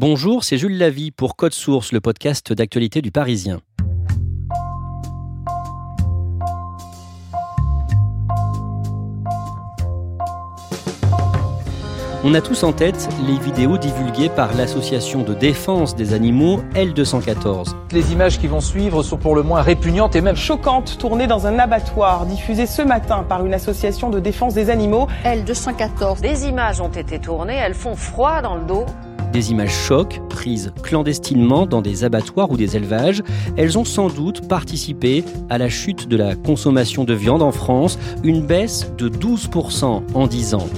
Bonjour, c'est Jules Lavie pour Code Source, le podcast d'actualité du Parisien. On a tous en tête les vidéos divulguées par l'association de défense des animaux L214. Les images qui vont suivre sont pour le moins répugnantes et même choquantes, tournées dans un abattoir, diffusées ce matin par une association de défense des animaux L214. Des images ont été tournées, elles font froid dans le dos. Des images chocs, prises clandestinement dans des abattoirs ou des élevages, elles ont sans doute participé à la chute de la consommation de viande en France, une baisse de 12% en 10 ans.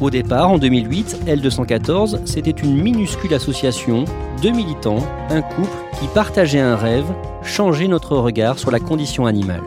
Au départ, en 2008, L214, c'était une minuscule association, de militants, un couple qui partageait un rêve, changer notre regard sur la condition animale.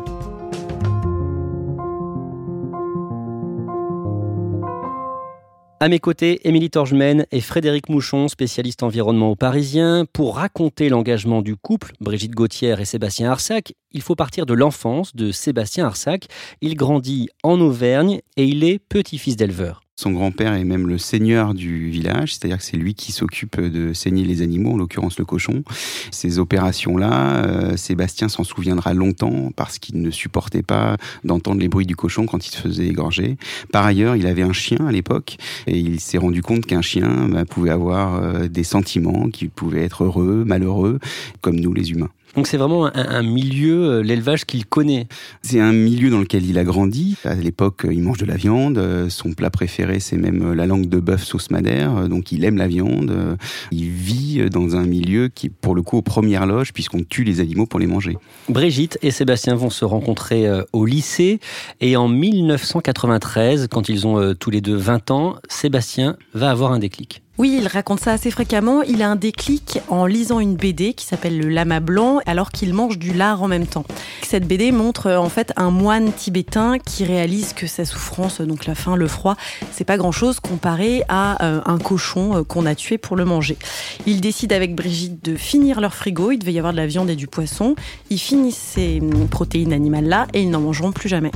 À mes côtés, Émilie Torgemène et Frédéric Mouchon, spécialiste environnement au Parisien. Pour raconter l'engagement du couple, Brigitte Gauthier et Sébastien Arsac, il faut partir de l'enfance de Sébastien Arsac. Il grandit en Auvergne et il est petit-fils d'éleveur. Son grand-père est même le seigneur du village, c'est-à-dire que c'est lui qui s'occupe de saigner les animaux, en l'occurrence le cochon. Ces opérations-là, euh, Sébastien s'en souviendra longtemps parce qu'il ne supportait pas d'entendre les bruits du cochon quand il se faisait égorger. Par ailleurs, il avait un chien à l'époque et il s'est rendu compte qu'un chien bah, pouvait avoir euh, des sentiments, qu'il pouvait être heureux, malheureux, comme nous les humains. Donc c'est vraiment un, milieu, euh, l'élevage qu'il connaît. C'est un milieu dans lequel il a grandi. À l'époque, il mange de la viande. Euh, son plat préféré, c'est même euh, la langue de bœuf sauce madère. Donc il aime la viande. Il vit dans un milieu qui, pour le coup, aux premières loges, puisqu'on tue les animaux pour les manger. Brigitte et Sébastien vont se rencontrer au lycée. Et en 1993, quand ils ont tous les deux 20 ans, Sébastien va avoir un déclic. Oui, il raconte ça assez fréquemment. Il a un déclic en lisant une BD qui s'appelle Le Lama Blanc alors qu'il mange du lard en même temps. Cette BD montre euh, en fait un moine tibétain qui réalise que sa souffrance, donc la faim, le froid, c'est pas grand chose comparé à euh, un cochon euh, qu'on a tué pour le manger. Il décide avec Brigitte de finir leur frigo. Il devait y avoir de la viande et du poisson. Ils finissent ces hum, protéines animales là et ils n'en mangeront plus jamais.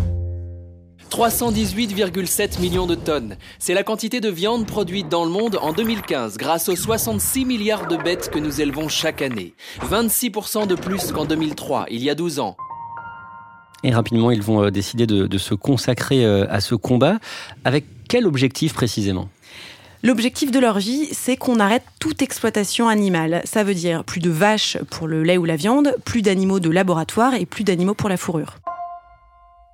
318,7 millions de tonnes. C'est la quantité de viande produite dans le monde en 2015 grâce aux 66 milliards de bêtes que nous élevons chaque année. 26% de plus qu'en 2003, il y a 12 ans. Et rapidement, ils vont euh, décider de, se consacrer euh, à ce combat. Avec quel objectif précisément? L'objectif de leur vie, c'est qu'on arrête toute exploitation animale. Ça veut dire plus de vaches pour le lait ou la viande, plus d'animaux de laboratoire et plus d'animaux pour la fourrure.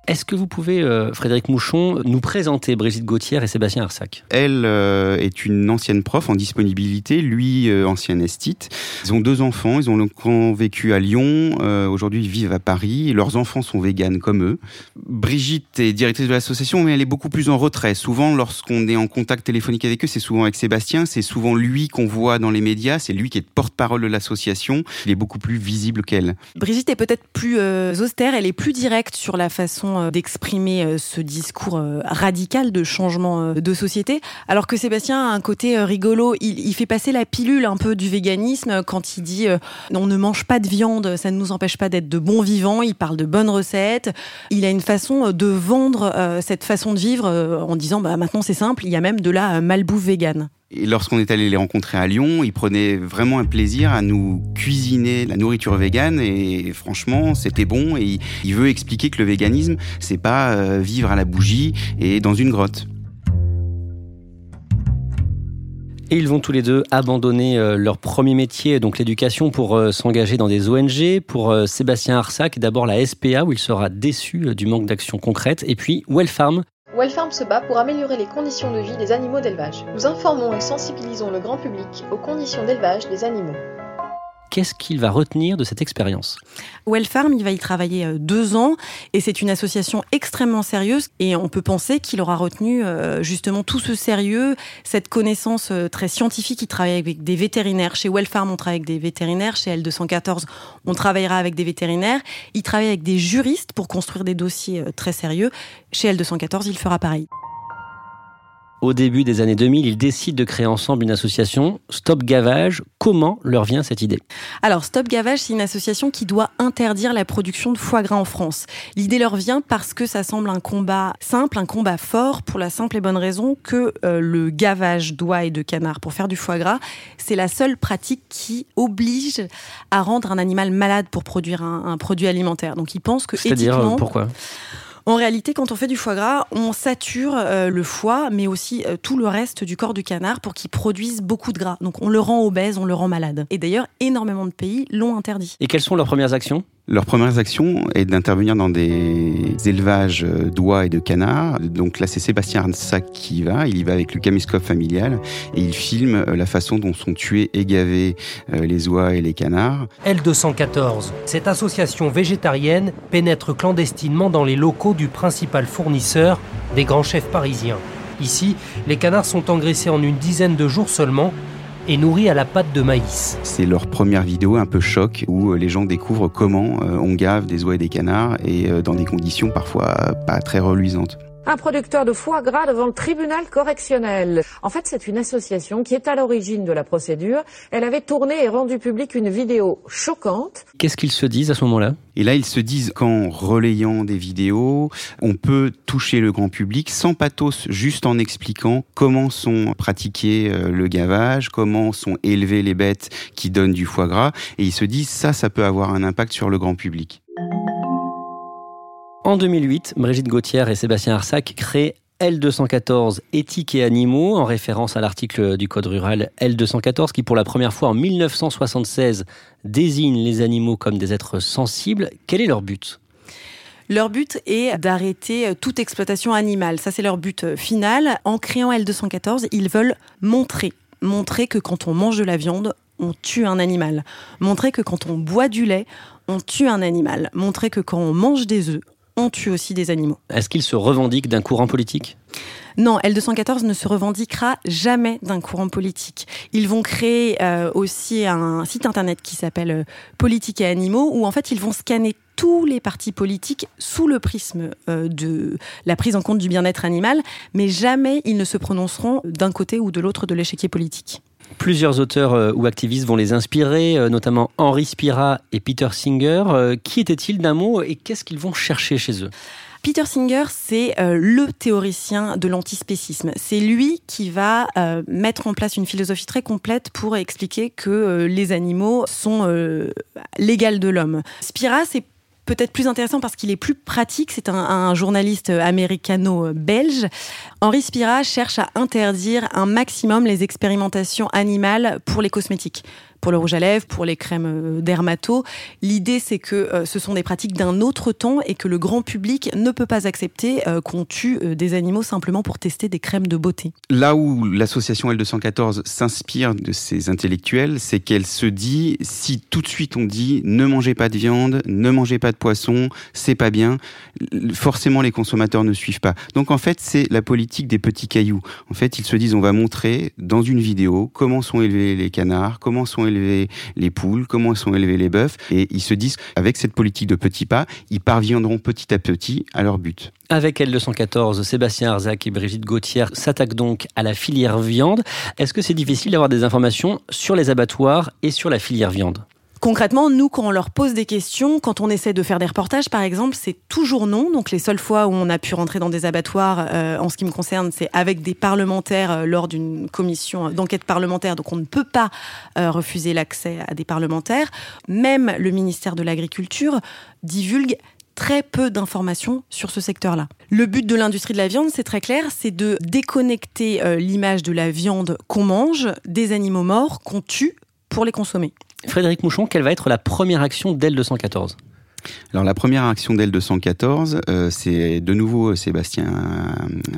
Est-ce que vous pouvez, euh, Frédéric Mouchon, nous présenter Brigitte Gauthier et Sébastien Arsac Elle euh, est une ancienne prof en disponibilité, lui, euh, ancien estite. Ils ont deux enfants, ils ont longtemps vécu à Lyon, aujourd'hui ils vivent à Paris, leurs enfants sont véganes comme eux. Brigitte est directrice de l'association, mais elle est beaucoup plus en retrait. Souvent, lorsqu'on est en contact téléphonique avec eux, c'est souvent avec Sébastien, c'est souvent lui qu'on voit dans les médias, c'est lui qui est porte-parole de l'association, il est beaucoup plus visible qu'elle. Brigitte est peut-être plus austère, elle est plus directe sur la façon euh, d'exprimer euh, ce discours euh, radical de changement de société, alors que Sébastien a un côté rigolo. Il, fait passer la pilule un peu du véganisme quand il dit on ne mange pas de viande, ça ne nous empêche pas d'être de bons vivants. Il parle de bonnes recettes. Il a une façon de vendre cette façon de vivre en disant bah maintenant c'est simple, il y a même de la malbouffe végane. Lorsqu'on est allé les rencontrer à Lyon, ils prenaient vraiment un plaisir à nous cuisiner la nourriture végane et franchement, c'était bon et il veut expliquer que le véganisme, c'est pas euh, vivre à la bougie et dans une grotte. Et ils vont tous les deux abandonner euh, leur premier métier, donc l'éducation, pour euh, s'engager dans des ONG. Pour Sébastien Arsac, d'abord la SPA, où il sera déçu du manque d'action concrète. Et puis Wellfarm, Wellfarm se bat pour améliorer les conditions de vie des animaux d'élevage. Nous informons et sensibilisons le grand public aux conditions d'élevage des animaux. Qu'est-ce qu'il va retenir de cette expérience? Well Farm, il va y travailler euh, deux ans et c'est une association extrêmement sérieuse et on peut penser qu'il aura retenu euh, justement tout ce sérieux, cette connaissance euh, très scientifique. Il travaille avec des vétérinaires. Chez Well Farm, on travaille avec des vétérinaires. Chez L214, on travaillera avec des vétérinaires. Il travaille avec des juristes pour construire des dossiers très sérieux. Chez L214, il fera pareil. Au début des années 2000, ils décident de créer ensemble une association, Stop Gavage. Comment leur vient cette idée? Alors, Stop Gavage, c'est une association qui doit interdire la production de foie gras en France. L'idée leur vient parce que ça semble un combat simple, un combat fort, pour la simple et bonne raison que euh, le gavage d'oie et de canard pour faire du foie gras, c'est la seule pratique qui oblige à rendre un animal malade pour produire un, produit alimentaire. Donc, ils pensent que C'est-à-dire, euh, pourquoi? En réalité, quand on fait du foie gras, on sature euh, le foie, mais aussi euh, tout le reste du corps du canard pour qu'il produise beaucoup de gras. Donc on le rend obèse, on le rend malade. Et d'ailleurs, énormément de pays l'ont interdit. Et quelles sont leurs premières actions? Leur première action est d'intervenir dans des élevages d'oies et de canards. Donc là, c'est Sébastien Arnsac qui y va. Il y va avec le caméscope familial et il filme euh, la façon dont sont tués et gavés euh, les oies et les canards. L214, cette association végétarienne pénètre clandestinement dans les locaux du principal fournisseur des grands chefs parisiens. Ici, les canards sont engraissés en une dizaine de jours seulement et nourris à la pâte de maïs. C'est leur première vidéo un peu choc où euh, les gens découvrent comment euh, on gave des oies et des canards et euh, dans des conditions parfois pas très reluisantes. Un producteur de foie gras devant le tribunal correctionnel. En fait, c'est une association qui est à l'origine de la procédure. Elle avait tourné et rendu public une vidéo choquante. Qu'est-ce qu'ils se disent à ce moment-là? Et là, ils se disent qu'en relayant des vidéos, on peut toucher le grand public sans pathos, juste en expliquant comment sont pratiqués euh, le gavage, comment sont élevées les bêtes qui donnent du foie gras. Et ils se disent, ça, ça peut avoir un impact sur le grand public. En 2008, Brigitte Gauthier et Sébastien Arsac créent L214 Éthique et animaux, en référence à l'article du Code rural L214 qui, pour la première fois en 1976, désigne les animaux comme des êtres sensibles. Quel est leur but? Leur but est d'arrêter toute exploitation animale. Ça, c'est leur but final. En créant L214, ils veulent montrer, montrer que quand on mange de la viande, on tue un animal. Montrer que quand on boit du lait, on tue un animal. Montrer que quand on mange des œufs, on tue aussi des animaux. Est-ce qu'ils se revendiquent d'un courant politique? Non, L214 ne se revendiquera jamais d'un courant politique. Ils vont créer euh, aussi un site internet qui s'appelle euh, Politique et Animaux, où en fait ils vont scanner tous les partis politiques sous le prisme euh, de la prise en compte du bien-être animal, mais jamais ils ne se prononceront d'un côté ou de l'autre de l'échiquier politique. Plusieurs auteurs euh, ou activistes vont les inspirer, euh, notamment Henri Spira et Peter Singer. Euh, qui étaient-ils d'un mot et qu'est-ce qu'ils vont chercher chez eux? Peter Singer, c'est le théoricien de l'antispécisme. C'est lui qui va mettre en place une philosophie très complète pour expliquer que les animaux sont l'égal de l'homme. Spira, c'est peut-être plus intéressant parce qu'il est plus pratique. C'est un, journaliste américano-belge. Henri Spira cherche à interdire un maximum les expérimentations animales pour les cosmétiques pour le rouge à lèvres, pour les crèmes euh, dermato. L'idée, c'est que euh, ce sont des pratiques d'un autre temps et que le grand public ne peut pas accepter euh, qu'on tue des animaux simplement pour tester des crèmes de beauté. Là où l'association L214 s'inspire de ces intellectuels, c'est qu'elle se dit, si tout de suite on dit ne mangez pas de viande, ne mangez pas de poisson, c'est pas bien, forcément les consommateurs ne suivent pas. Donc en fait, c'est la politique des petits cailloux. En fait, ils se disent, on va montrer dans une vidéo comment sont élevés les canards, comment sont élevés les poules, comment sont élevés les bœufs. Et ils se disent, avec cette politique de petits pas, ils parviendront petit à petit à leur but. Avec L214, Sébastien Arzac et Brigitte Gauthier s'attaquent donc à la filière viande. Est-ce que c'est difficile d'avoir des informations sur les abattoirs et sur la filière viande? Concrètement, nous, quand on leur pose des questions, quand on essaie de faire des reportages, par exemple, c'est toujours non. Donc les seules fois où on a pu rentrer dans des abattoirs, euh, en ce qui me concerne, c'est avec des parlementaires euh, lors d'une commission d'enquête parlementaire. Donc on ne peut pas euh, refuser l'accès à des parlementaires. Même le ministère de l'Agriculture divulgue très peu d'informations sur ce secteur-là. Le but de l'industrie de la viande, c'est très clair, c'est de déconnecter l'image de la viande qu'on mange des animaux morts qu'on tue pour les consommer. Frédéric Mouchon, quelle va être la première action d'L214 Alors la première action d'L214, euh, c'est de nouveau Sébastien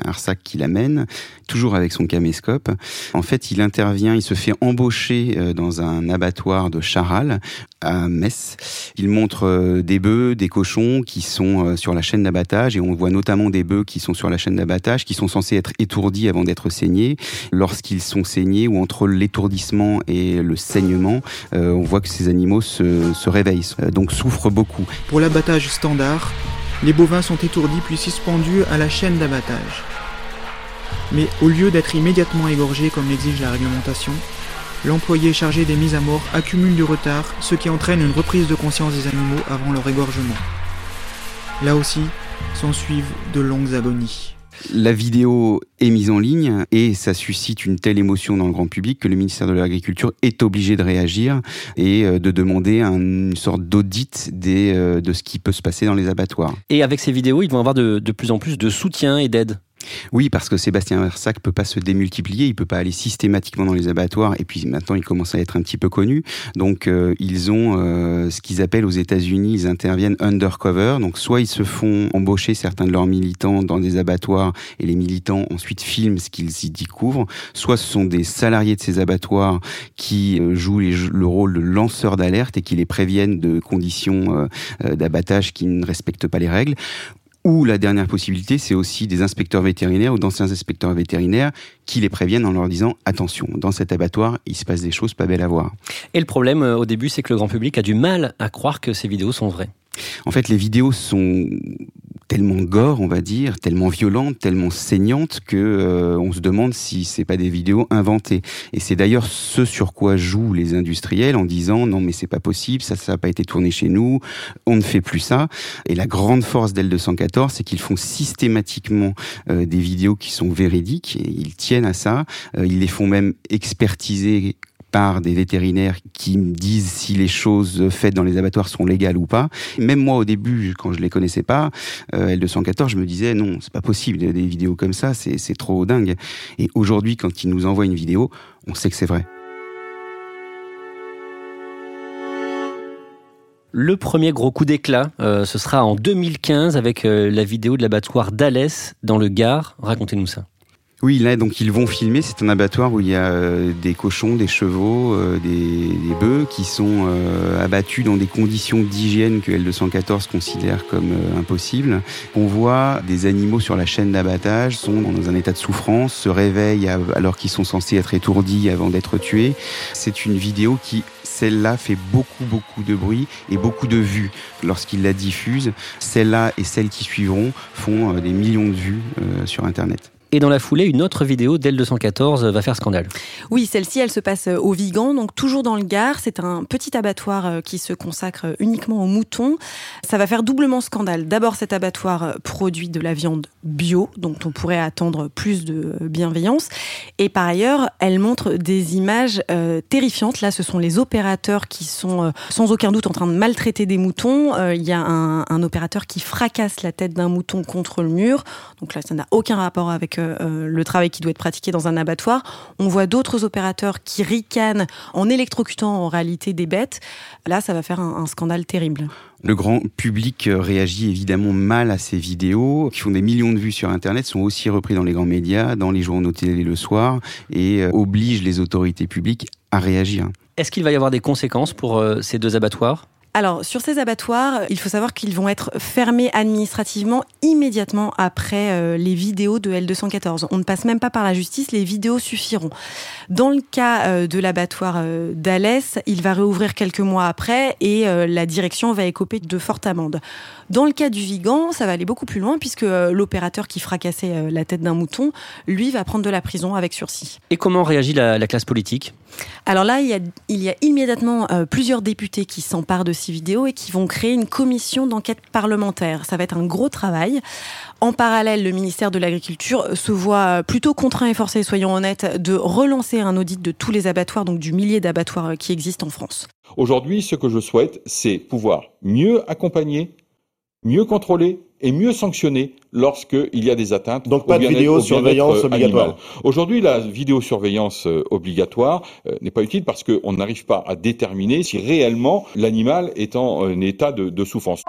Arsac qui l'amène, toujours avec son caméscope. En fait, il intervient, il se fait embaucher euh, dans un abattoir de Charal à Metz. Il montre euh, des bœufs, des cochons qui sont sur la chaîne d'abattage et on voit notamment des bœufs qui sont sur la chaîne d'abattage, qui sont censés être étourdis avant d'être saignés. Lorsqu'ils sont saignés ou entre l'étourdissement et le saignement, on voit que ces animaux se, se réveillent, donc souffrent beaucoup. Pour l'abattage standard, les bovins sont étourdis puis suspendus à la chaîne d'abattage. Mais au lieu d'être immédiatement égorgés comme l'exige la réglementation, l'employé chargé des mises à mort accumule du retard, ce qui entraîne une reprise de conscience des animaux avant leur égorgement. Là aussi, s'ensuivent de longues agonies. La vidéo est mise en ligne et ça suscite une telle émotion dans le grand public que le ministère de l'Agriculture est obligé de réagir et euh, de demander une sorte d'audit euh, de ce qui peut se passer dans les abattoirs. Et avec ces vidéos, ils vont avoir de, de plus en plus de soutien et d'aide oui, parce que Sébastien Versac peut pas se démultiplier, il peut pas aller systématiquement dans les abattoirs, et puis maintenant il commence à être un petit peu connu. Donc euh, ils ont euh, ce qu'ils appellent aux États-Unis, ils interviennent undercover. Donc soit ils se font embaucher certains de leurs militants dans des abattoirs, et les militants ensuite filment ce qu'ils y découvrent. Soit ce sont des salariés de ces abattoirs qui euh, jouent le rôle de lanceurs d'alerte et qui les préviennent de conditions d'abattage qui ne respectent pas les règles ou la dernière possibilité, c'est aussi des inspecteurs vétérinaires ou d'anciens inspecteurs vétérinaires qui les préviennent en leur disant attention, dans cet abattoir, il se passe des choses pas belles à voir. Et le problème euh, au début, c'est que le grand public a du mal à croire que ces vidéos sont vraies. En fait, les vidéos sont tellement gore, on va dire, tellement violente, tellement saignante que euh, on se demande si c'est pas des vidéos inventées. Et c'est d'ailleurs ce sur quoi jouent les industriels en disant non mais c'est pas possible, ça ça n'a pas été tourné chez nous, on ne fait plus ça. Et la grande force d'L214, c'est qu'ils font systématiquement euh, des vidéos qui sont véridiques et ils tiennent à ça. Euh, ils les font même expertiser par des vétérinaires qui me disent si les choses faites dans les abattoirs sont légales ou pas. Même moi, au début, quand je les connaissais pas, euh, L214, je me disais non, c'est pas possible, des vidéos comme ça, c'est trop dingue. Et aujourd'hui, quand ils nous envoient une vidéo, on sait que c'est vrai. Le premier gros coup d'éclat, euh, ce sera en 2015 avec euh, la vidéo de l'abattoir d'Alès dans le Gard. Racontez-nous ça. Oui, là, donc ils vont filmer. C'est un abattoir où il y a euh, des cochons, des chevaux, euh, des, bœufs qui sont euh, abattus dans des conditions d'hygiène que L214 considère comme impossibles. On voit des animaux sur la chaîne d'abattage sont dans un état de souffrance, se réveillent alors qu'ils sont censés être étourdis avant d'être tués. C'est une vidéo qui celle-là fait beaucoup beaucoup de bruit et beaucoup de vues lorsqu'ils la diffusent. Celle-là et celles qui suivront font des millions de vues sur Internet. Et dans la foulée, une autre vidéo d'L214 va faire scandale. Oui, celle-ci, elle se passe au Vigan, donc toujours dans le Gard. C'est un petit abattoir euh, qui se consacre uniquement aux moutons. Ça va faire doublement scandale. D'abord, cet abattoir euh, produit de la viande bio, dont on pourrait attendre plus de bienveillance. Et par ailleurs, elle montre des images euh, terrifiantes. Là, ce sont les opérateurs qui sont sans aucun doute en train de maltraiter des moutons. Il y a un, opérateur qui fracasse la tête d'un mouton contre le mur. Donc là, ça n'a aucun rapport avec euh, le travail qui doit être pratiqué dans un abattoir. On voit d'autres opérateurs qui ricanent en électrocutant en réalité des bêtes. Là, ça va faire un, scandale terrible. Le grand public réagit évidemment mal à ces vidéos qui font des millions de vues sur Internet, sont aussi repris dans les grands médias, dans les journaux télé le soir et euh, obligent les autorités publiques à réagir. Est-ce qu'il va y avoir des conséquences pour euh, ces deux abattoirs? Alors, sur ces abattoirs, il faut savoir qu'ils vont être fermés administrativement immédiatement après euh, les vidéos de L214. On ne passe même pas par la justice, les vidéos suffiront. Dans le cas euh, de l'abattoir euh, d'Alès, il va réouvrir quelques mois après et la direction va écoper de fortes amendes. Dans le cas du Vigan, ça va aller beaucoup plus loin puisque l'opérateur qui fracassait la tête d'un mouton, lui, va prendre de la prison avec sursis. Et comment réagit la, classe politique? Alors là, il y a, il y a immédiatement plusieurs députés qui s'emparent de vidéos et qui vont créer une commission d'enquête parlementaire. Ça va être un gros travail. En parallèle, le ministère de l'Agriculture se voit plutôt contraint et forcé, soyons honnêtes, de relancer un audit de tous les abattoirs, donc du millier d'abattoirs qui existent en France. Aujourd'hui, ce que je souhaite, c'est pouvoir mieux accompagner mieux contrôler et mieux sanctionner lorsqu'il y a des atteintes. Donc pas de vidéosurveillance obligatoire. Aujourd'hui, la vidéosurveillance euh, obligatoire euh, n'est pas utile parce qu'on n'arrive pas à déterminer si réellement l'animal est en euh, état de souffrance.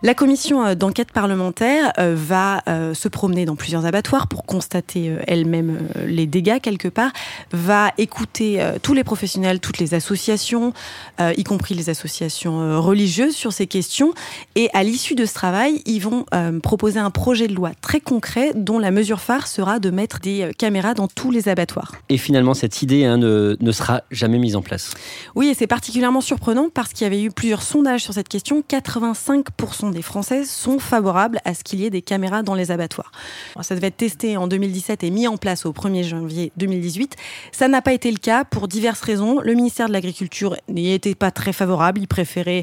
La commission euh, d'enquête parlementaire euh, va euh, se promener dans plusieurs abattoirs pour constater elle-même les dégâts quelque part, va écouter tous les professionnels, toutes les associations, y compris les associations religieuses sur ces questions. Et à l'issue de ce travail, ils vont proposer un projet de loi très concret dont la mesure phare sera de mettre des caméras dans tous les abattoirs. Et finalement, cette idée hein, ne, ne sera jamais mise en place. Oui, et c'est particulièrement surprenant parce qu'il y avait eu plusieurs sondages sur cette question. 85% des Français sont favorables à ce qu'il y ait des caméras dans les abattoirs. ça devait être testé en 2017 et mis en place au 1er janvier 2018. Ça n'a pas été le cas pour diverses raisons. Le ministère de l'Agriculture n'y était pas très favorable. Il préférait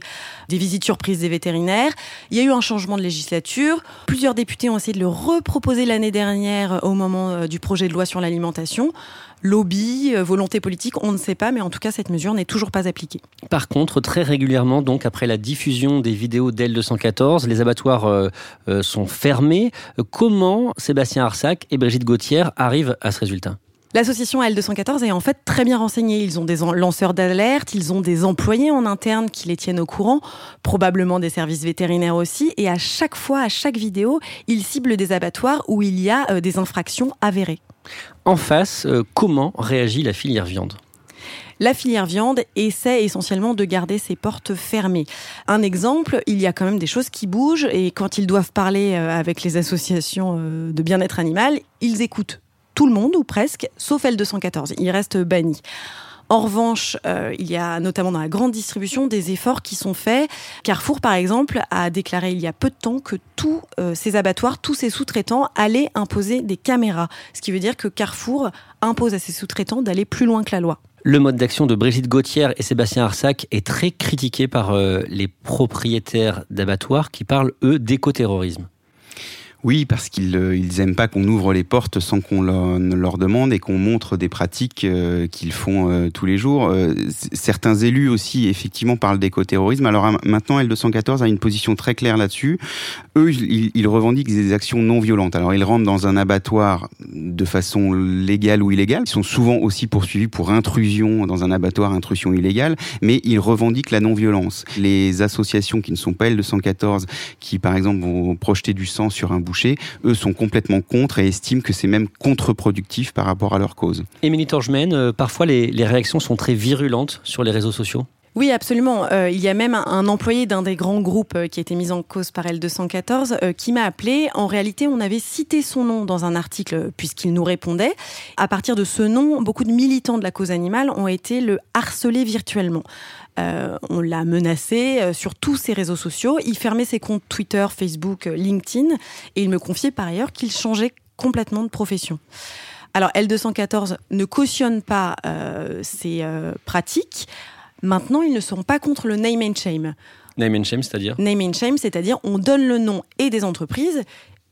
des visites surprises des vétérinaires. Il y a eu un changement de législature. Plusieurs députés ont essayé de le reproposer l'année dernière au moment euh, du projet de loi sur l'alimentation lobby, euh, volonté politique, on ne sait pas, mais en tout cas, cette mesure n'est toujours pas appliquée. Par contre, très régulièrement, donc après la diffusion des vidéos d'L214, les abattoirs euh, euh, sont fermés. Comment Sébastien Arsac et Brigitte Gauthier arrivent à ce résultat? L'association L214 est en fait très bien renseignée. Ils ont des lanceurs d'alerte, ils ont des employés en interne qui les tiennent au courant, probablement des services vétérinaires aussi. Et à chaque fois, à chaque vidéo, ils ciblent des abattoirs où il y a des infractions avérées. En face, euh, comment réagit la filière viande la filière viande essaie essentiellement de garder ses portes fermées. Un exemple, il y a quand même des choses qui bougent et quand ils doivent parler euh, avec les associations euh, de bien-être animal, ils écoutent tout le monde ou presque, sauf L214. Ils restent bannis. En revanche, euh, il y a notamment dans la grande distribution des efforts qui sont faits. Carrefour, par exemple, a déclaré il y a peu de temps que tous euh, ces abattoirs, tous ces sous-traitants allaient imposer des caméras. Ce qui veut dire que Carrefour impose à ses sous-traitants d'aller plus loin que la loi. Le mode d'action de Brigitte Gauthier et Sébastien Arsac est très critiqué par euh, les propriétaires d'abattoirs qui parlent, eux, d'écoterrorisme. Oui, parce qu'ils euh, ils aiment pas qu'on ouvre les portes sans qu'on leur, demande et qu'on montre des pratiques euh, qu'ils font euh, tous les jours. certains élus aussi, effectivement, parlent d'écoterrorisme. Alors maintenant, L214 a une position très claire là-dessus. Eux, ils, revendiquent des actions non violentes. Alors ils rentrent dans un abattoir de façon légale ou illégale. Ils sont souvent aussi poursuivis pour intrusion dans un abattoir, intrusion illégale, mais ils revendiquent la non-violence. Les associations qui ne sont pas L214, qui par exemple vont projeter du sang sur un eux sont complètement contre et estiment que c'est même contre-productif par rapport à leur cause. Émilie Torgemène, euh, parfois les, réactions sont très virulentes sur les réseaux sociaux oui, absolument. Euh, il y a même un, employé d'un des grands groupes euh, qui a été mis en cause par L214 qui m'a appelé. En réalité, on avait cité son nom dans un article puisqu'il nous répondait. À partir de ce nom, beaucoup de militants de la cause animale ont été le harceler virtuellement. Euh, on l'a menacé euh, sur tous ses réseaux sociaux. Il fermait ses comptes Twitter, Facebook, euh, LinkedIn et il me confiait par ailleurs qu'il changeait complètement de profession. Alors L214 ne cautionne pas ces pratiques. Maintenant, ils ne sont pas contre le name and shame. Name and shame, c'est-à-dire? Name and shame, c'est-à-dire on donne le nom et des entreprises,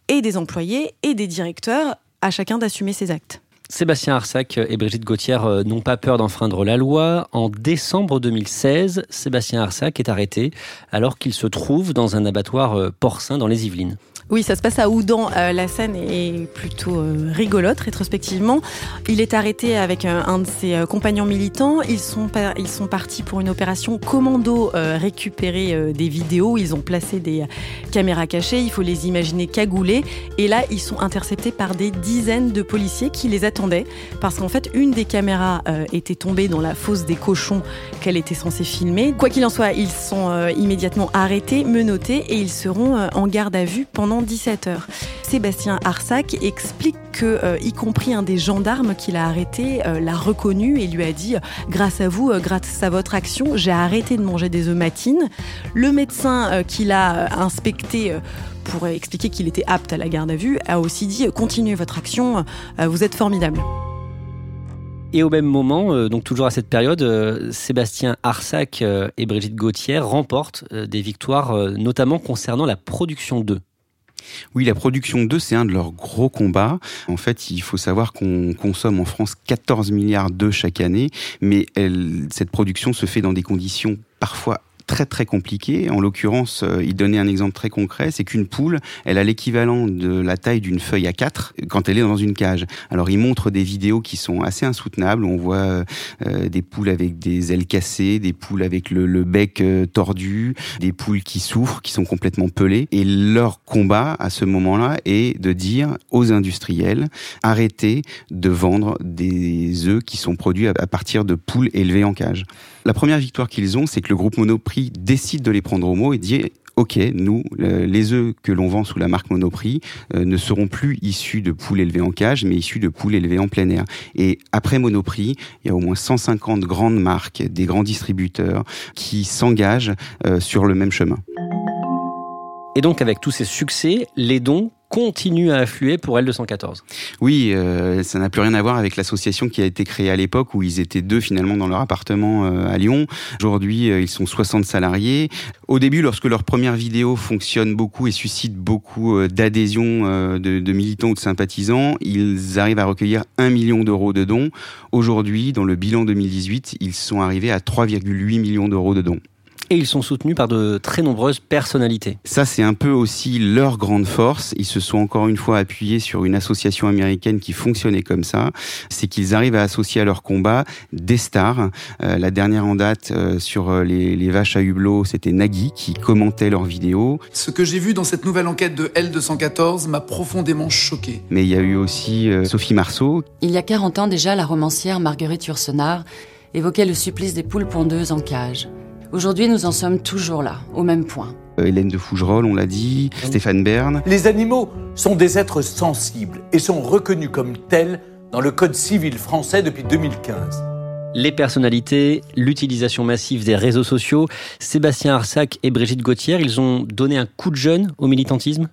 et des employés, et des directeurs, à chacun d'assumer ses actes. Sébastien Arsac et Brigitte Gauthier euh, n'ont pas peur d'enfreindre la loi. En décembre 2016, Sébastien Arsac est arrêté alors qu'il se trouve dans un abattoir euh, porcin dans les Yvelines. Oui, ça se passe à Oudan. Euh, la scène est plutôt euh, rigolote rétrospectivement. Il est arrêté avec euh, un de ses compagnons militants. Ils sont, ils sont partis pour une opération commando récupérer des vidéos. Ils ont placé des caméras cachées. Il faut les imaginer cagoulées. Et là, ils sont interceptés par des dizaines de policiers qui les attendaient parce qu'en fait, une des caméras était tombée dans la fosse des cochons qu'elle était censée filmer. Quoi qu'il en soit, ils sont immédiatement arrêtés, menottés et ils seront en garde à vue pendant 17 h Sébastien Arsac explique que, euh, y compris un des gendarmes qu'il a arrêté, euh, l'a reconnu et lui a dit Grâce à vous, euh, grâce à votre action, j'ai arrêté de manger des œufs matines. Le médecin qu'il a inspecté pour expliquer qu'il était apte à la garde à vue a aussi dit Continuez votre action, vous êtes formidable. Et au même moment, donc toujours à cette période, Sébastien Arsac et Brigitte Gauthier remportent des victoires, notamment concernant la production d'œufs. Oui, la production d'œufs, c'est un de leurs gros combats. En fait, il faut savoir qu'on consomme en France 14 milliards d'œufs chaque année, mais cette production se fait dans des conditions parfois très très compliqué. En l'occurrence, euh, il donnait un exemple très concret, c'est qu'une poule, elle a l'équivalent de la taille d'une feuille à 4 quand elle est dans une cage. Alors il montre des vidéos qui sont assez insoutenables. On voit euh, des poules avec des ailes cassées, des poules avec le, le bec euh, tordu, des poules qui souffrent, qui sont complètement pelées. Et leur combat à ce moment-là est de dire aux industriels arrêtez de vendre des œufs qui sont produits à partir de poules élevées en cage. La première victoire qu'ils ont, c'est que le groupe Monoprix décide de les prendre au mot et dit OK, nous, les œufs que l'on vend sous la marque Monoprix euh, ne seront plus issus de poules élevées en cage, mais issus de poules élevées en plein air. Et après Monoprix, il y a au moins 150 grandes marques, des grands distributeurs qui s'engagent euh, sur le même chemin. Et donc avec tous ces succès, les dons continue à affluer pour L214. Oui, euh, ça n'a plus rien à voir avec l'association qui a été créée à l'époque où ils étaient deux finalement dans leur appartement euh, à Lyon. Aujourd'hui, euh, ils sont 60 salariés. Au début, lorsque leur première vidéo fonctionne beaucoup et suscite beaucoup d'adhésion de, de, militants ou de sympathisants, ils arrivent à recueillir 1 million d'euros de dons. Aujourd'hui, dans le bilan 2018, ils sont arrivés à 3,8 millions d'euros de dons et ils sont soutenus par de très nombreuses personnalités. Ça, c'est un peu aussi leur grande force. Ils se sont encore une fois appuyés sur une association américaine qui fonctionnait comme ça. C'est qu'ils arrivent à associer à leur combat des stars. Euh, la dernière en date euh, sur euh, les, les, vaches à hublot, c'était Nagui qui commentait leurs vidéos. Ce que j'ai vu dans cette nouvelle enquête de L214 m'a profondément choqué. Mais il y a eu aussi Sophie Marceau. Il y a 40 ans déjà, la romancière Marguerite Yourcenar évoquait le supplice des poules pondeuses en cage. Aujourd'hui, nous en sommes toujours là, au même point. Euh, Hélène de Fougerolles, on l'a dit, Stéphane Bern. Les animaux sont des êtres sensibles et sont reconnus comme tels dans le Code civil français depuis 2015. Les personnalités, l'utilisation massive des réseaux sociaux, Sébastien Arsac et Brigitte Gauthier, ils ont donné un coup de jeune au militantisme?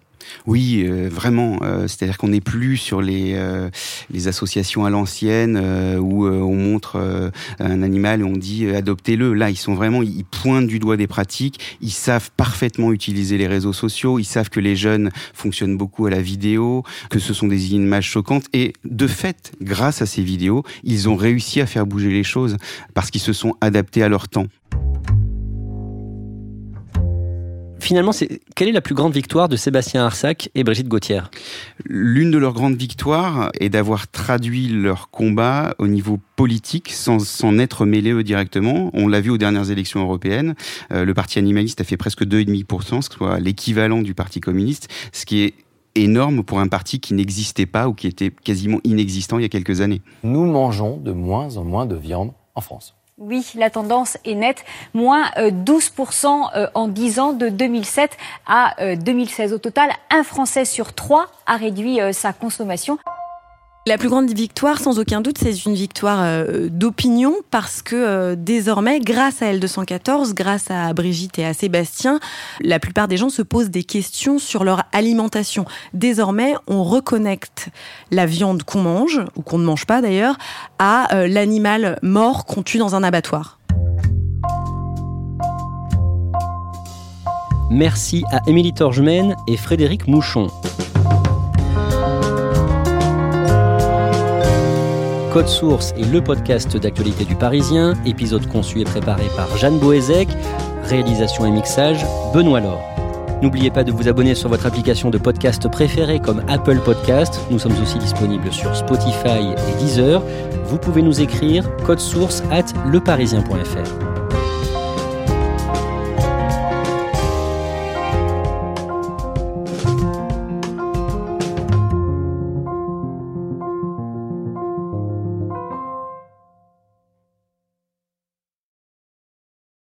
Oui, euh, vraiment. Euh, c'est-à-dire qu'on n'est plus sur les, euh, les associations à l'ancienne où on montre un animal et on dit adoptez-le. Là, ils sont vraiment, ils pointent du doigt des pratiques. Ils savent parfaitement utiliser les réseaux sociaux. Ils savent que les jeunes fonctionnent beaucoup à la vidéo, que ce sont des images choquantes. Et de fait, grâce à ces vidéos, ils ont réussi à faire bouger les choses parce qu'ils se sont adaptés à leur temps. Finalement, c'est quelle est la plus grande victoire de Sébastien Arsac et Brigitte Gauthier? L'une de leurs grandes victoires est d'avoir traduit leur combat au niveau politique sans s'en être mêlé eux directement. On l'a vu aux dernières élections européennes. Euh, le parti animaliste a fait presque 2,5%, ce soit l'équivalent du parti communiste, ce qui est énorme pour un parti qui n'existait pas ou qui était quasiment inexistant il y a quelques années. Nous mangeons de moins en moins de viande en France. Oui, la tendance est nette, moins 12% euh, euh, en 10 ans de 2007 à 2016. Euh, Au total, un Français sur trois a réduit sa consommation. La plus grande victoire, sans aucun doute, c'est une victoire euh, d'opinion parce que euh, désormais, grâce à L214, grâce à Brigitte et à Sébastien, la plupart des gens se posent des questions sur leur alimentation. Désormais, on reconnecte la viande qu'on mange, ou qu'on ne mange pas d'ailleurs, à euh, l'animal mort qu'on tue dans un abattoir. Merci à Émilie Torgemène et Frédéric Mouchon. Code Source est le podcast d'actualité du Parisien, épisode conçu et préparé par Jeanne Boézek, réalisation et mixage Benoît Laure. N'oubliez pas de vous abonner sur votre application de podcast préférée comme Apple Podcast. Nous sommes aussi disponibles sur Spotify et Deezer. Vous pouvez nous écrire code source at leparisien.fr.